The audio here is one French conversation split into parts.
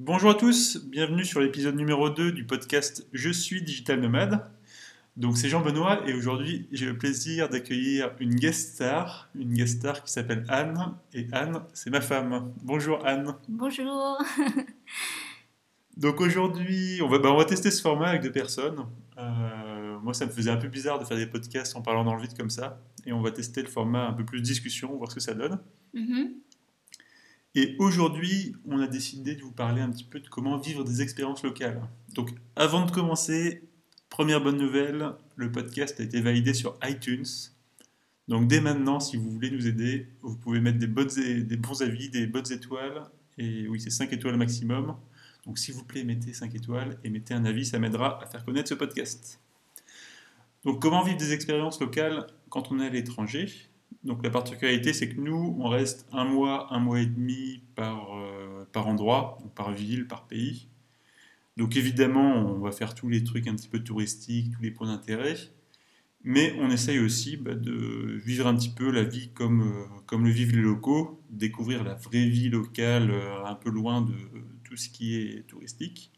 Bonjour à tous, bienvenue sur l'épisode numéro 2 du podcast Je suis Digital Nomade. Donc c'est Jean-Benoît et aujourd'hui j'ai le plaisir d'accueillir une guest star, une guest star qui s'appelle Anne. Et Anne, c'est ma femme. Bonjour Anne. Bonjour. Donc aujourd'hui, on va, bah, on va tester ce format avec deux personnes. Euh, moi, ça me faisait un peu bizarre de faire des podcasts en parlant dans le vide comme ça. Et on va tester le format un peu plus discussion, voir ce que ça donne. Mhm. Et aujourd'hui, on a décidé de vous parler un petit peu de comment vivre des expériences locales. Donc, avant de commencer, première bonne nouvelle, le podcast a été validé sur iTunes. Donc, dès maintenant, si vous voulez nous aider, vous pouvez mettre des, bons avis, des bonnes étoiles. Et oui, c'est 5 étoiles maximum. Donc, s'il vous plaît, mettez 5 étoiles et mettez un avis, ça m'aidera à faire connaître ce podcast. Donc, comment vivre des expériences locales quand on est à l'étranger? Donc la particularité, c'est que nous, on reste un mois, un mois et demi par, euh, par endroit, par ville, par pays. Donc évidemment, on va faire tous les trucs un petit peu touristiques, tous les points d'intérêt, mais on essaye aussi bah, de vivre un petit peu la vie comme, euh, comme le vivent les locaux, découvrir la vraie vie locale euh, un peu loin de tout ce qui est touristique.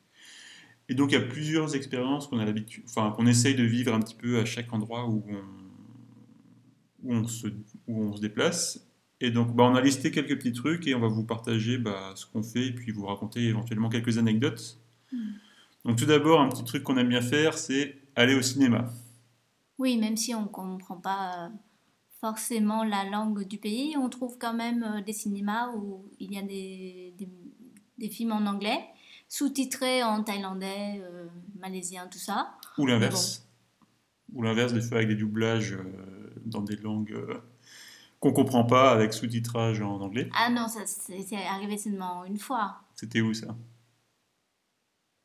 Et donc il y a plusieurs expériences qu'on a l'habitude, enfin qu'on essaye de vivre un petit peu à chaque endroit où on, où on se, où on se déplace. Et donc, bah, on a listé quelques petits trucs et on va vous partager bah, ce qu'on fait et puis vous raconter éventuellement quelques anecdotes. Mm. Donc, tout d'abord, un petit truc qu'on aime bien faire, c'est aller au cinéma. Oui, même si on ne comprend pas euh, forcément la langue du pays, on trouve quand même euh, des cinémas où il y a des, des, des films en anglais, sous-titrés en thaïlandais, euh, malaisien, tout ça. Ou l'inverse. Ou l'inverse, des fois avec des doublages euh, dans des langues euh, qu'on comprend pas, avec sous-titrage en anglais. Ah non, ça c'est arrivé seulement une fois. C'était où ça?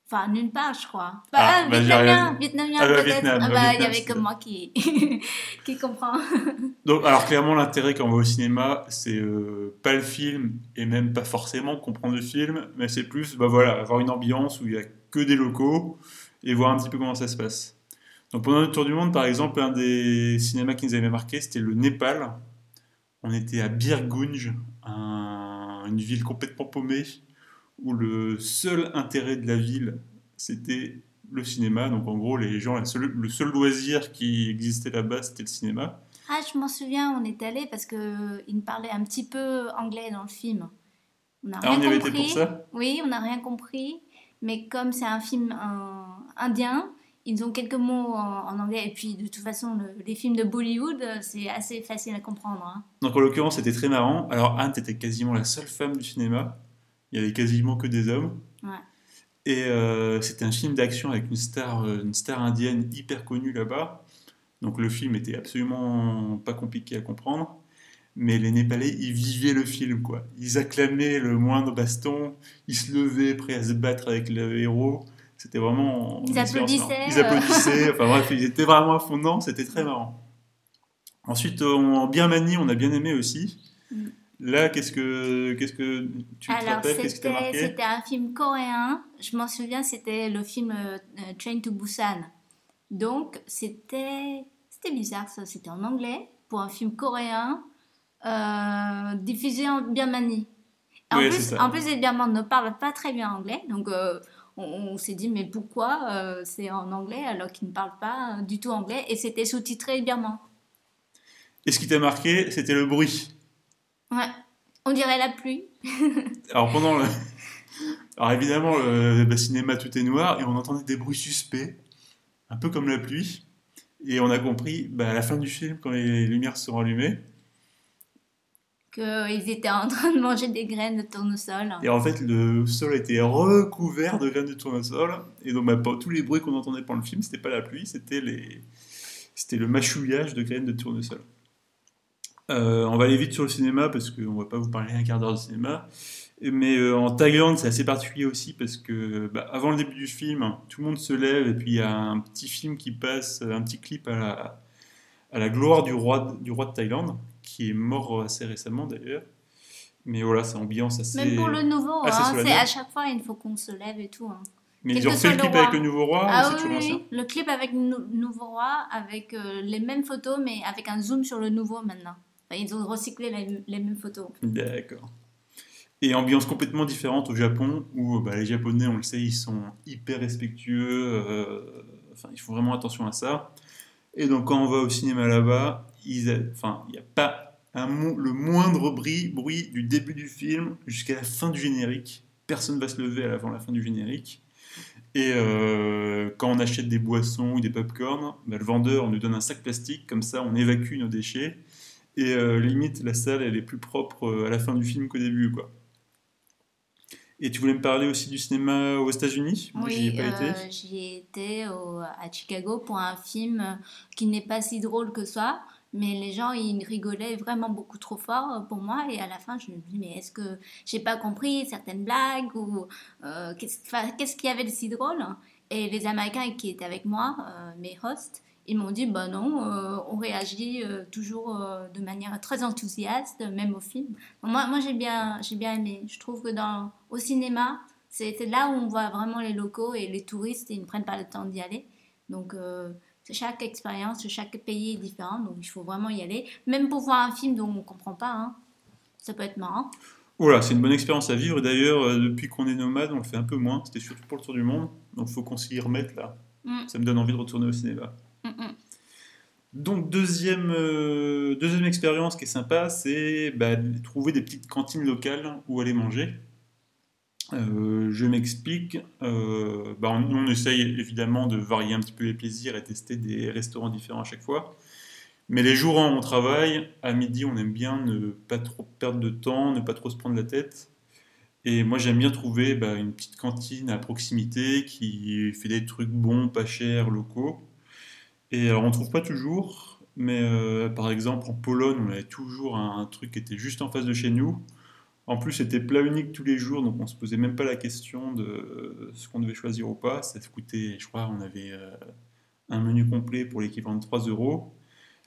Enfin, nulle part, je crois. Ah, ah, bah, j'ai vietnamien, vietnamien Ah, bah. Vietnam, ah bah, bah, il y avait que moi qui, qui comprend. Donc, alors clairement, l'intérêt quand on va au cinéma, c'est euh, pas le film et même pas forcément comprendre le film, mais c'est plus, bah voilà, avoir une ambiance où il y a que des locaux et voir un petit peu comment ça se passe. Donc pendant notre tour du monde, par exemple, un des cinémas qui nous avait marqué, c'était le Népal. On était à Birgunj, un- une ville complètement paumée, où le seul intérêt de la ville, c'était le cinéma. Donc en gros, les gens, seule- le seul loisir qui existait là-bas, c'était le cinéma. Ah, je m'en souviens, on est allé parce que il parlait un petit peu anglais dans le film. On n'a Ah, rien on y avait compris. été pour ça? Oui, on n'a rien compris. Mais comme c'est un film indien, ils ont quelques mots en, en anglais. Et puis, de toute façon, le- les films de Bollywood, euh, c'est assez facile à comprendre. hein. Donc en l'occurrence, c'était très marrant. Alors Anne, t'étais quasiment la seule femme du cinéma. Il y avait quasiment que des hommes. Ouais. Et euh, c'était un film d'action avec une star, euh, une star indienne hyper connue là-bas. Donc le film était absolument pas compliqué à comprendre. Mais les Népalais, ils vivaient le film, quoi. Ils acclamaient le moindre baston, ils se levaient, prêts à se battre avec le héros. C'était vraiment... Ils applaudissaient. Ils euh. applaudissaient, enfin bref, ils étaient vraiment à fond dedans, c'était très marrant. Ensuite, euh, en Birmanie, on a bien aimé aussi. Mm. Là, qu'est-ce que, qu'est-ce que tu te Alors, rappelles Qu'est-ce qui t'a marqué? c'était un film coréen. Je m'en souviens, c'était le film euh, euh, Train to Busan. Donc, c'était c'était bizarre, ça. C'était en anglais pour un film coréen euh, diffusé en Birmanie. En, Oui, plus, en plus, les Birmans ne parlent pas très bien anglais. Donc, euh, on, on s'est dit, mais pourquoi euh, c'est en anglais alors qu'ils ne parlent pas du tout anglais Et c'était sous-titré birman. Et ce qui t'a marqué, c'était le bruit. Ouais. On dirait la pluie. Alors pendant le... Alors évidemment, le, le cinéma, tout est noir, et on entendait des bruits suspects, un peu comme la pluie. Et on a compris, bah, à la fin du film, quand les lumières seront allumées, Qu'ils étaient en train de manger des graines de tournesol. et en fait, le sol était recouvert de graines de tournesol, et donc bah, tous les bruits qu'on entendait pendant le film, c'était pas la pluie, c'était le mâchouillage de graines de tournesol. Euh, on va aller vite sur le cinéma parce qu'on va pas vous parler un quart d'heure de cinéma. Mais euh, en Thaïlande, c'est assez particulier aussi parce que bah, avant le début du film, tout le monde se lève et puis il y a un petit film qui passe, un petit clip à la, à la gloire du roi, du roi de Thaïlande, qui est mort assez récemment d'ailleurs. Mais voilà, c'est ambiance assez. Même pour le nouveau, c'est hein, c'est à chaque fois il faut qu'on se lève et tout. hein. Mais ils ont fait le clip avec le nouveau roi, ah ou oui, le clip avec le nou- nouveau roi, avec euh, les mêmes photos, mais avec un zoom sur le nouveau maintenant. Enfin, ils ont recyclé les, les mêmes photos. D'accord. Et ambiance complètement différente au Japon, où bah, les Japonais, on le sait, ils sont hyper respectueux. euh, enfin, ils font vraiment attention à ça. Et donc, quand on va au cinéma là-bas, ils a- enfin, il n'y a pas un le moindre bruit, bruit du début du film jusqu'à la fin du générique. Personne va se lever avant la fin du générique. Et euh, quand on achète des boissons ou des pop-corn, bah, le vendeur nous donne un sac plastique, comme ça on évacue nos déchets. Et euh, limite, la salle, elle est plus propre euh, à la fin du film qu'au début. Quoi. Et tu voulais me parler aussi du cinéma aux États-Unis? Moi, j'y ai Oui, pas euh, été. j'y ai été au- à Chicago pour un film qui n'est pas si drôle que ça, mais les gens ils rigolaient vraiment beaucoup trop fort euh, pour moi et à la fin je me dis mais est-ce que j'ai pas compris certaines blagues ou euh, qu'est-ce qu'il y avait de si drôle Et les Américains qui étaient avec moi, euh, mes hosts, ils m'ont dit bah non, euh, on réagit toujours de manière très enthousiaste, même au film. Moi, moi j'ai bien, j'ai bien aimé. Je trouve que dans au cinéma, c'est là où on voit vraiment les locaux et les touristes, ils ne prennent pas le temps d'y aller. Donc, chaque expérience, chaque pays est différent, donc il faut vraiment y aller. Même pour voir un film dont on ne comprend pas, hein. ça peut être marrant. Voilà, c'est une bonne expérience à vivre. Et d'ailleurs, euh, depuis qu'on est nomade, on le fait un peu moins. C'était surtout pour le tour du monde. Donc, il faut qu'on s'y remette là. Mm, Ça me donne envie de retourner au cinéma. mm, mm. Donc deuxième, euh, deuxième expérience qui est sympa, c'est bah, de trouver des petites cantines locales où aller manger. Euh, je m'explique. Euh, bah, on, essaye évidemment de varier un petit peu les plaisirs et tester des restaurants différents à chaque fois. Mais les jours où on travaille, à midi, on aime bien ne pas trop perdre de temps, ne pas trop se prendre la tête. Et moi, j'aime bien trouver bah, une petite cantine à proximité qui fait des trucs bons, pas chers, locaux. Et alors, on trouve pas toujours, mais euh, par exemple, en Pologne, on avait toujours un truc qui était juste en face de chez nous. En plus, c'était plat unique tous les jours, donc on se posait même pas la question de euh, ce qu'on devait choisir ou pas. Ça coûtait, je crois, on avait euh, un menu complet pour l'équivalent de 3 euros.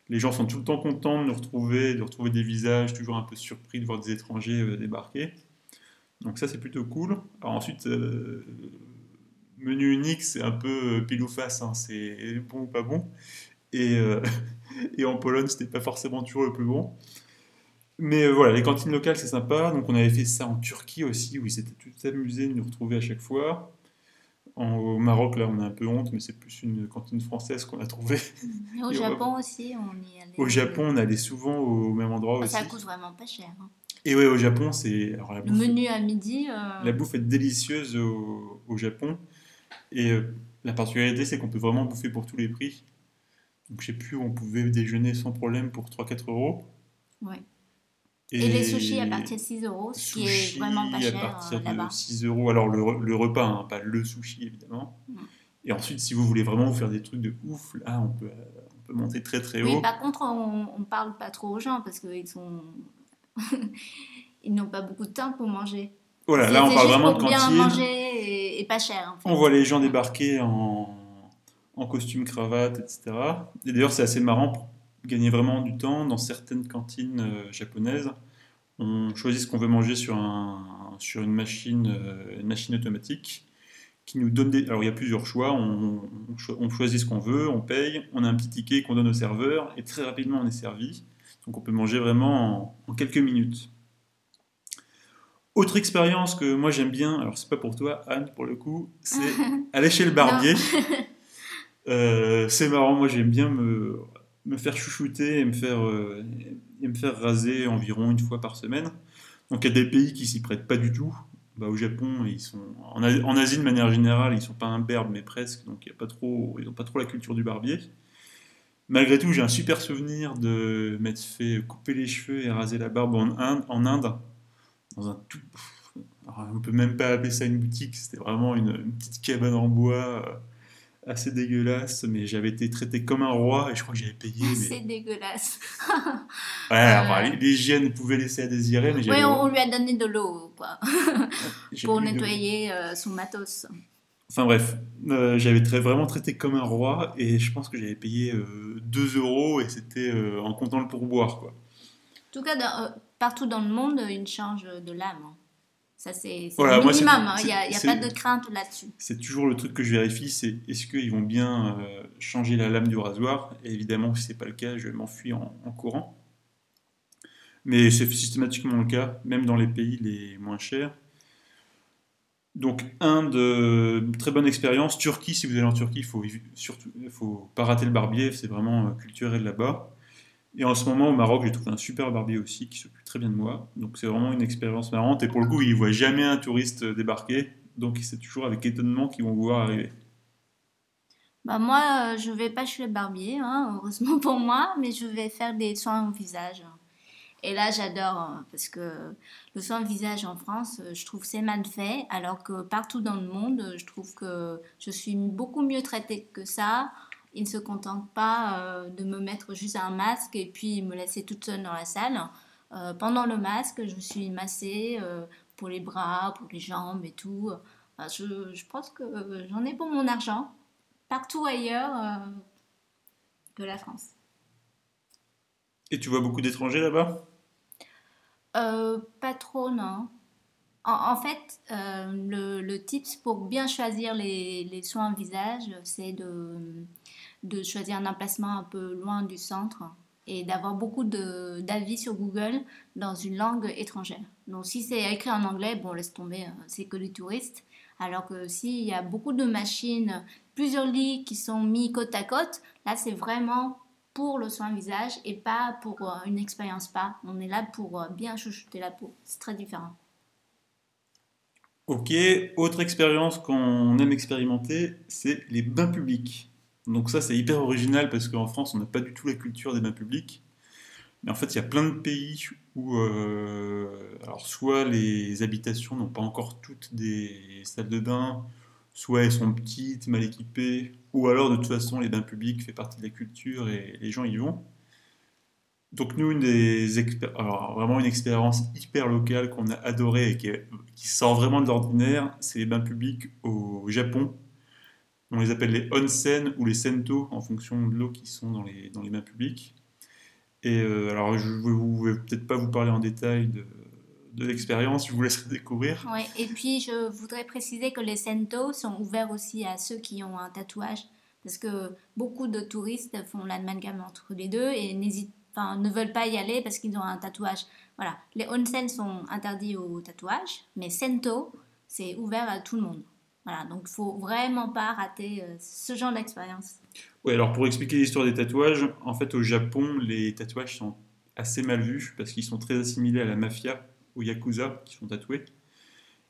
Les gens sont tout le temps contents de nous retrouver, de retrouver des visages, toujours un peu surpris de voir des étrangers euh, débarquer. Donc ça, c'est plutôt cool. Alors ensuite, menu unique, c'est un peu pile ou face, hein, c'est bon ou pas bon. Et, et en Pologne, c'était pas forcément toujours le plus bon. Mais euh, voilà, les cantines locales, c'est sympa. Donc on avait fait ça en Turquie aussi, où ils s'étaient tout amusés de nous retrouver à chaque fois. En- au Maroc, là, on a un peu honte, mais c'est plus une cantine française qu'on a trouvée. Et Au Et on va- Japon aussi, on y allait. Au Japon, on allait souvent au même endroit Ah, aussi. ça coûte vraiment pas cher. hein. Et ouais, au Japon, c'est. Le bouffe- menu à midi. euh, La bouffe est délicieuse au, au Japon. Et euh, la particularité, c'est qu'on peut vraiment bouffer pour tous les prix. Donc, je sais plus, on pouvait déjeuner sans problème pour 3-4 euros. Ouais. Et, les sushis à partir de 6 euros, ce qui est vraiment pas à cher partir euh, de là-bas. 6 euros. Alors, le, re- le repas, hein, pas le sushi, évidemment. Mm. Et ensuite, si vous voulez vraiment vous faire des trucs de ouf, là, on peut, euh, on peut monter très très Oui, haut. par contre, on, on parle pas trop aux gens parce qu'ils sont. Ils n'ont pas beaucoup de temps pour manger. Voilà, C'est- là, on parle vraiment de pour bien cantine. manger et, et pas cher. En fait. On voit les gens débarquer en, en costume, cravate, etc. Et d'ailleurs, c'est assez marrant gagner vraiment du temps. Dans certaines cantines euh, japonaises, on choisit ce qu'on veut manger sur, un, sur une, machine, euh, une machine automatique qui nous donne des... Alors, il y a plusieurs choix. On, on cho- on choisit ce qu'on veut, on paye, on a un petit ticket qu'on donne au serveur et très rapidement, on est servi. Donc, on peut manger vraiment en, en quelques minutes. Autre expérience que moi j'aime bien, alors c'est pas pour toi Anne pour le coup, c'est aller chez le barbier. Euh, c'est marrant, moi j'aime bien me, me faire chouchouter et me faire, euh, et me faire raser environ une fois par semaine. Donc il y a des pays qui s'y prêtent pas du tout. Bah, au Japon, ils sont en, Asie de manière générale, ils sont pas imberbes mais presque, donc y a pas trop, ils n'ont pas trop la culture du barbier. Malgré tout, j'ai un super souvenir de m'être fait couper les cheveux et raser la barbe en Inde, en Inde dans un tout. on peut même pas appeler ça une boutique, c'était vraiment une, une petite cabane en bois euh, assez dégueulasse, mais j'avais été traité comme un roi et je crois que j'avais payé. C'est Mais... dégueulasse. Ouais, enfin, l'hygiène pouvait laisser à désirer, mais j'avais. Oui, on, lui a donné de l'eau quoi, pour nettoyer euh, son matos. Enfin bref, euh, j'avais très- vraiment traité comme un roi et je pense que j'avais payé euh, 2 euros et c'était euh, en comptant le pourboire quoi. En tout cas, dans- euh, partout dans le monde, ils changent de lame. Ça, c'est Voilà, minimum. hein. Il n'y a, y a pas de crainte là-dessus. C'est toujours le truc que je vérifie, c'est est-ce qu'ils vont bien euh, changer la lame du rasoir Et évidemment, si c'est pas le cas, je m'enfuis en, en courant. Mais c'est systématiquement le cas, même dans les pays les moins chers. Donc, un de très bonne expérience. Turquie, si vous allez en Turquie, il faut surtout, faut pas rater le barbier, c'est vraiment euh, culturel là-bas. Et en ce moment, au Maroc, j'ai trouvé un super barbier aussi qui s'occupe très bien de moi. Donc, c'est vraiment une expérience marrante. Et pour le coup, il ne voit jamais un touriste débarquer. Donc, c'est toujours avec étonnement qu'ils vont vous voir arriver. Bah moi, euh, je vais pas chez le barbier, hein, heureusement pour moi, mais je vais faire des soins au visage. Et là, j'adore hein, parce que le soin visage en France, euh, je trouve c'est mal fait, alors que partout dans le monde, je trouve que je suis beaucoup mieux traitée que ça. Ils ne se contentent pas euh, de me mettre juste un masque et puis me laisser toute seule dans la salle. Euh, pendant le masque, je suis massée pour les bras, pour les jambes et tout. je, je, pense que j'en ai pour mon argent partout ailleurs que la France. Et tu vois beaucoup d'étrangers là-bas? Euh, Pas trop, non. En, fait, euh, le, le, tips pour bien choisir les, les soins visage, c'est de, de choisir un emplacement un peu loin du centre et d'avoir beaucoup d'avis sur Google dans une langue étrangère. Donc si c'est écrit en anglais, bon, laisse tomber, hein, c'est que les touristes. Alors que s'il y a beaucoup de machines, plusieurs lits qui sont mis côte à côte, là c'est vraiment pour le soin visage et pas pour euh, une expérience pas. On est là pour euh, bien chouchouter la peau. C'est très différent. Ok, autre expérience qu'on aime expérimenter, c'est les bains publics. Donc ça, c'est hyper original parce qu'en France, on n'a pas du tout la culture des bains publics. Mais en fait, il y a plein de pays où, euh, alors soit les habitations n'ont pas encore toutes des salles de bain, soit elles sont petites, mal équipées, ou alors de toute façon les bains publics fait partie de la culture et les gens y vont. Donc nous, une des alors, vraiment une expérience hyper locale qu'on a adorée et qui, sort vraiment de l'ordinaire, c'est les bains publics au Japon. On les appelle les onsen ou les sento en fonction de l'eau qui sont dans les, dans les bains publics. Et euh, alors je ne vais peut-être pas vous parler en détail de, de l'expérience, je vous laisserai découvrir. Et puis je voudrais préciser que les Sento sont ouverts aussi à ceux qui ont un tatouage, parce que beaucoup de touristes font l'amalgame entre les deux et enfin, ne veulent pas y aller parce qu'ils ont un tatouage. Voilà, les onsen sont interdits au tatouage, mais Sento, c'est ouvert à tout le monde. Donc il faut vraiment pas rater euh, ce genre d'expérience. Oui, alors pour expliquer l'histoire des tatouages, en fait au Japon, les tatouages sont assez mal vus parce qu'ils sont très assimilés à la mafia ou Yakuza qui sont tatoués.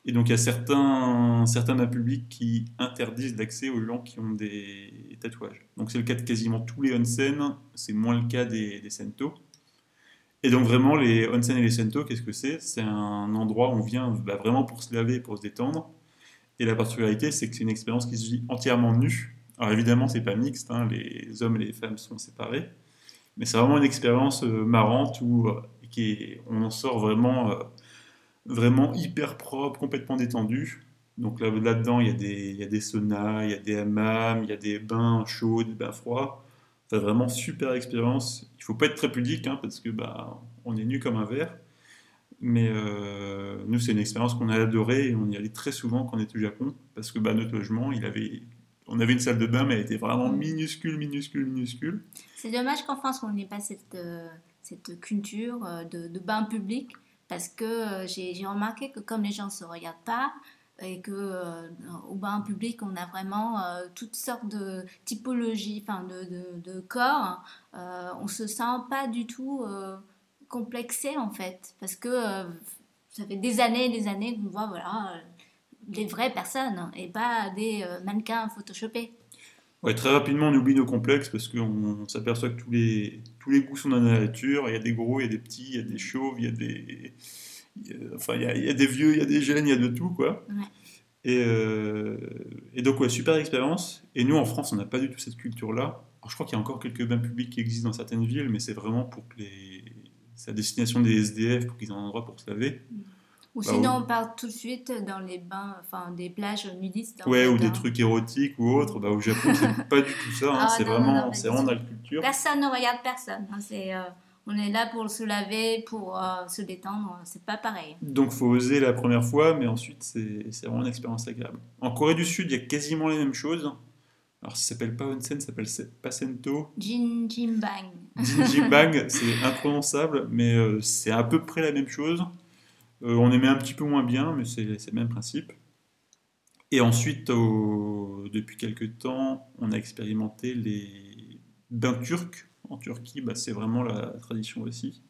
Et donc il y a certains, certains publics qui interdisent l'accès aux gens qui ont des tatouages. Donc c'est le cas de quasiment tous les onsen, c'est moins le cas des, des sento. Et donc vraiment les onsen et les sento, qu'est-ce que c'est? C'est un endroit où on vient bah, vraiment pour se laver, pour se détendre. Et la particularité, c'est que c'est une expérience qui se vit entièrement nue. Alors évidemment, c'est pas mixte, hein, les hommes et les femmes sont séparés, mais c'est vraiment une expérience euh, marrante où euh, on en sort vraiment euh, vraiment hyper propre, complètement détendu. Donc là, là-dedans, il y, a des, il y a des saunas, il y a des hammams, il y a des bains chauds, des bains froids. C'est vraiment super expérience. Il faut pas être très pudique hein, parce que bah, on est nu comme un verre. Mais nous, c'est une expérience qu'on a adorée et on y allait très souvent quand on était au Japon parce que bah, notre logement, il avait, on avait une salle de bain, mais elle était vraiment minuscule, minuscule, minuscule. C'est dommage qu'en France, on n'ait pas cette, euh, cette culture de, de bain public parce que euh, j'ai remarqué que comme les gens ne se regardent pas, et que euh, au bain public on a vraiment euh, toutes sortes de typologies enfin de, de, corps on se sent pas du tout complexé en fait parce que ça fait des années et des années qu'on voit voilà des vraies personnes et pas des mannequins photoshopés Ouais, très rapidement, on oublie nos complexes parce qu'on s'aperçoit que tous les, tous les goûts sont dans la nature. Il y a des gros, il y a des petits, il y a des chauves, il y a des, enfin, il y, a, des vieux, il y a des jeunes, il y a de tout, quoi. Et, euh, et, donc, ouais, super expérience. Et nous, en France, on n'a pas du tout cette culture-là. Je crois qu'il y a encore quelques bains publics qui existent dans certaines villes, mais c'est vraiment pour que les... c'est à destination des SDF, pour qu'ils aient un endroit pour se laver. Ou bah, sinon, on part tout de suite dans les bains, enfin des plages nudistes. Ouais, ou des trucs érotiques ou autres. Bah, au Japon, c'est pas du tout ça. Hein. Ah, c'est vraiment, c'est vraiment dans la culture. Personne ne regarde personne. Hein. C'est, euh, on est là pour se laver, pour euh, se détendre. C'est pas pareil. Donc, faut oser la première fois, mais ensuite, c'est vraiment une expérience agréable. En Corée du Sud, il y a quasiment les mêmes choses. Alors, ça s'appelle pas onsen, ça s'appelle Pasento. Jin Jimbang. Jin Jimbang, c'est imprononçable, mais euh, c'est à peu près la même chose. Euh, on aimait un petit peu moins bien, mais c'est le même principe. Et ensuite, depuis quelques temps, on a expérimenté les bains turcs. En Turquie, bah, c'est vraiment la tradition aussi.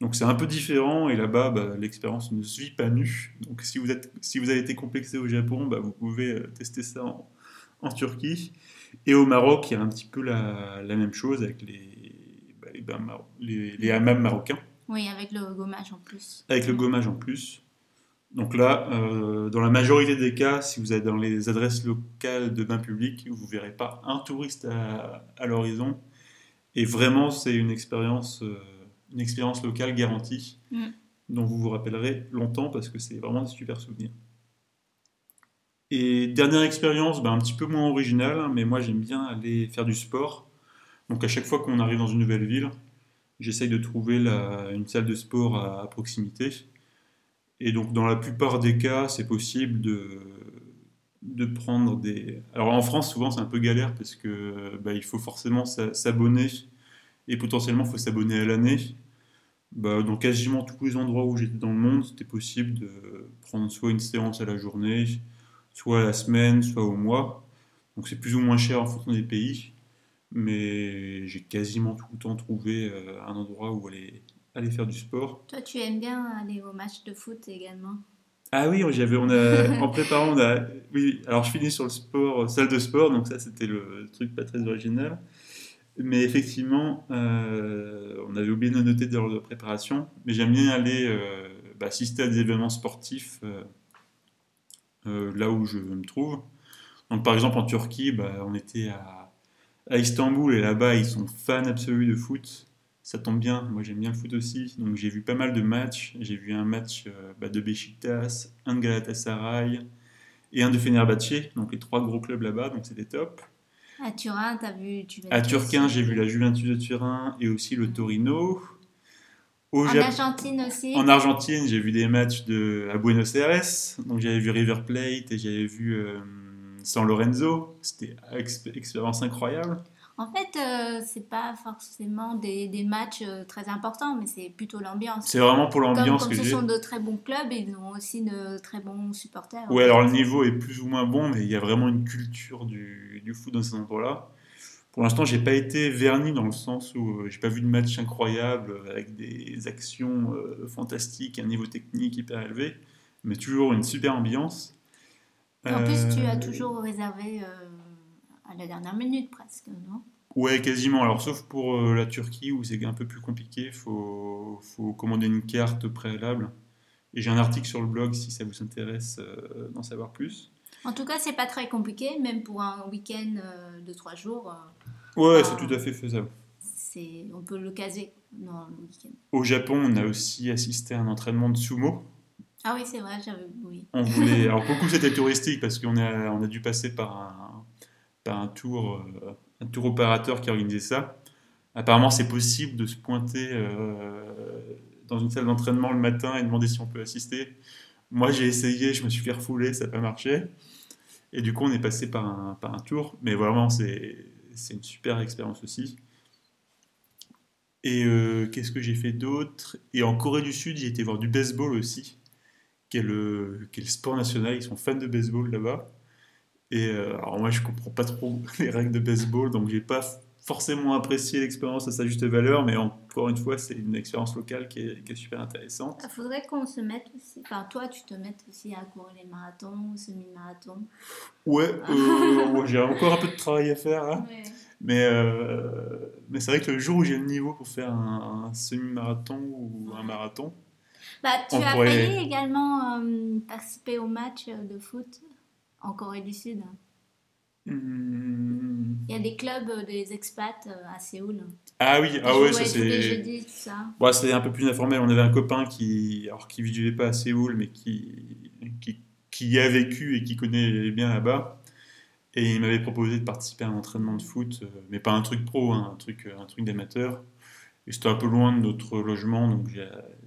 Donc c'est un peu différent et là-bas, bah, l'expérience ne se vit pas nue. Donc si vous, êtes, si vous avez été complexé au Japon, bah, vous pouvez euh, tester ça en, Turquie. Et au Maroc, il y a un petit peu la, même chose avec les, les, les, hammams marocains. Oui, avec le gommage en plus. Avec le gommage en plus. Donc là, euh, dans la majorité des cas, si vous êtes dans les adresses locales de bains publics, vous ne verrez pas un touriste à, l'horizon. Et vraiment, c'est une expérience, euh, une expérience locale garantie, mm. dont vous vous rappellerez longtemps parce que c'est vraiment des super souvenirs. Et dernière expérience, ben, un petit peu moins originale, hein, mais moi j'aime bien aller faire du sport. Donc à chaque fois qu'on arrive dans une nouvelle ville, j'essaye de trouver une salle de sport à proximité. Et donc, dans la plupart des cas, c'est possible de, de prendre des. Alors, en France, souvent, c'est un peu galère parce que bah, il faut forcément s'abonner et potentiellement, il faut s'abonner à l'année. Bah, dans quasiment tous les endroits où j'étais dans le monde, c'était possible de prendre soit une séance à la journée, soit à la semaine, soit au mois. Donc, c'est plus ou moins cher en fonction des pays. Mais j'ai quasiment tout le temps trouvé euh, un endroit où aller, aller faire du sport. Toi, tu aimes bien aller aux matchs de foot également? Ah oui, j'avais, on a, en préparant, on a, oui, alors je finis sur le sport, salle de sport, donc ça c'était le truc pas très original. Mais effectivement, euh, on avait oublié de noter dans de préparation, mais j'aime bien aller euh, bah, assister à des événements sportifs euh, là où je me trouve. Donc par exemple en Turquie, bah, on était à, à Istanbul et là-bas ils sont fans absolus de foot ça tombe bien, moi j'aime bien le foot aussi, donc j'ai vu pas mal de matchs. J'ai vu un match euh, bah, de Besiktas, un de Galatasaray et un de Fenerbahçe, donc les trois gros clubs là-bas, donc c'était top. À Turin, t'as vu À Turquin, j'ai vu la Juventus de Turin et aussi le Torino. En Argentine aussi En Argentine, j'ai vu des matchs de... à Buenos Aires, donc j'avais vu River Plate et j'avais vu euh, San Lorenzo, c'était une expérience incroyable. En fait, euh, c'est pas forcément des, des matchs euh, très importants, mais c'est plutôt l'ambiance. C'est vraiment pour l'ambiance que, que ce sont de très bons clubs, ils ont aussi de très bons supporters. Oui, alors le niveau est plus ou moins bon, mais il y a vraiment une culture du, du foot dans ces endroits-là. Pour l'instant, j'ai pas été verni dans le sens où euh, j'ai pas vu de match incroyable avec des actions fantastiques, un niveau technique hyper élevé, mais toujours une super ambiance. En plus, tu as toujours réservé à la dernière minute presque, non? Ouais, quasiment. Alors, sauf pour euh, la Turquie où c'est un peu plus compliqué, il faut, faut, commander une carte préalable. Et j'ai un article sur le blog si ça vous intéresse euh, d'en savoir plus. En tout cas, c'est pas très compliqué, même pour un week-end euh, de trois jours. ouais, c'est tout à fait faisable. On peut le caser dans le week-end. Au Japon, on a aussi assisté à un entraînement de sumo. Ah oui, c'est vrai, j'avais. Oui. On voulait. Alors, beaucoup c'était touristique parce qu'on a, on a dû passer par un, par un tour un tour opérateur qui a organisé ça. Apparemment, c'est possible de se pointer euh, dans une salle d'entraînement le matin et demander si on peut assister. Moi, j'ai essayé, je me suis fait refouler, ça n'a pas marché. Et du coup, on est passé par un, par un tour. Mais vraiment, c'est une super expérience aussi. Et euh, qu'est-ce que j'ai fait d'autre? Et en Corée du Sud, j'ai été voir du baseball aussi, qui est, le, qui est le sport national. Ils sont fans de baseball là-bas. Et euh, alors moi, je comprends pas trop les règles de baseball, donc j'ai pas forcément apprécié l'expérience à sa juste valeur, mais encore une fois, c'est une expérience locale qui est, super intéressante. Il faudrait qu'on se mette aussi, enfin toi, tu te mettes aussi à courir les marathons, semi-marathons. Ouais, euh, j'ai encore un peu de travail à faire, hein. mais, euh, mais c'est vrai que le jour où j'ai le niveau pour faire un, semi-marathon ou un marathon, bah, tu as failli également participer au match de foot en Corée du Sud. Hmm. Il y a des clubs, euh, des expats euh, à Séoul. Ah oui, ah ouais, ça c'est. Bon, c'est un peu plus informel. On avait un copain qui, alors qui vivait pas à Séoul, mais qui, qui, qui y a vécu et qui connaît bien là-bas. Et il m'avait proposé de participer à un entraînement de foot, euh, mais pas un truc pro, hein, un truc, un truc d'amateur. Et c'était un peu loin de notre logement, donc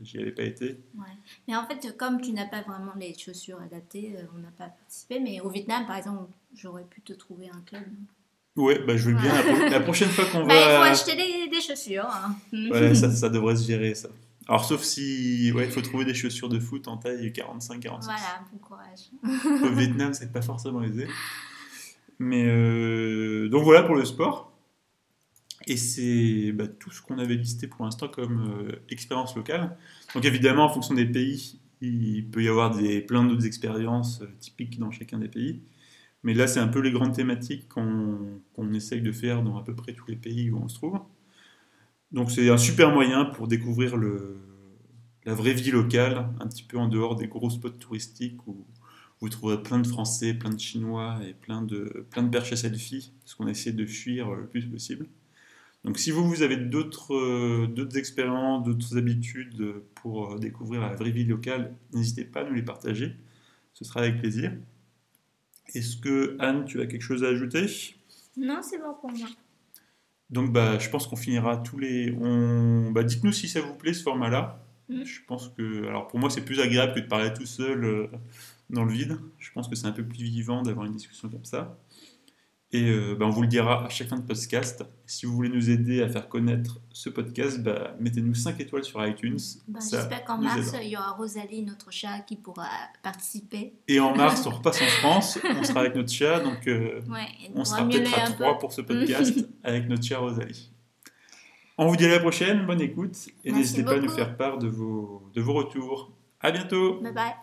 j'y- avais pas été. Ouais. Mais en fait, comme tu n'as pas vraiment les chaussures adaptées, euh, on n'a pas participé. Mais au Vietnam, par exemple, j'aurais pu te trouver un club. Ouais, bah, je veux bien. La, pro- la prochaine fois qu'on Bah, il faut va. acheter des, des chaussures. hein. Ouais, ça, ça devrait se gérer, ça. Alors, sauf si. Ouais, il faut trouver des chaussures de foot en taille 45-46. Voilà, bon courage. Au Vietnam, c'est pas forcément aisé. Mais euh, donc voilà pour le sport. Et c'est bah, tout ce qu'on avait listé pour l'instant comme euh, expérience locale. Donc évidemment, en fonction des pays, il peut y avoir des, plein d'autres expériences euh, typiques dans chacun des pays. Mais là, c'est un peu les grandes thématiques qu'on qu'on essaye de faire dans à peu près tous les pays où on se trouve. Donc c'est un super moyen pour découvrir la vraie vie locale, un petit peu en dehors des gros spots touristiques où vous trouverez plein de Français, plein de Chinois et plein de, plein de perches à selfie, parce qu'on essaie de fuir le plus possible. Donc si vous, vous avez d'autres euh, expériences, d'autres habitudes pour euh, découvrir la vraie vie locale, n'hésitez pas à nous les partager, ce sera avec plaisir. Est-ce que Anne, tu as quelque chose à ajouter? Non, c'est bon pour moi. Donc bah, je pense qu'on finira tous les... On... Bah, Dites-nous si ça vous plaît ce format-là. Mm. Je pense que... Alors pour moi c'est plus agréable que de parler tout seul euh, dans le vide. Je pense que c'est un peu plus vivant d'avoir une discussion comme ça. Et euh, bah, on vous le dira à chaque fin de podcast. Si vous voulez nous aider à faire connaître ce podcast, bah, mettez-nous 5 étoiles sur iTunes. Bah, J'espère qu'en mars, il y aura Rosalie, notre chat, qui pourra participer. Et en mars, on repasse en France. On sera avec notre chat. Donc euh, Ouais, on sera peut-être à un peu. 3 pour ce podcast avec notre chère Rosalie. On vous dit à la prochaine, bonne écoute et n'hésitez pas à nous faire part de vos, de vos retours. À bientôt Bye bye.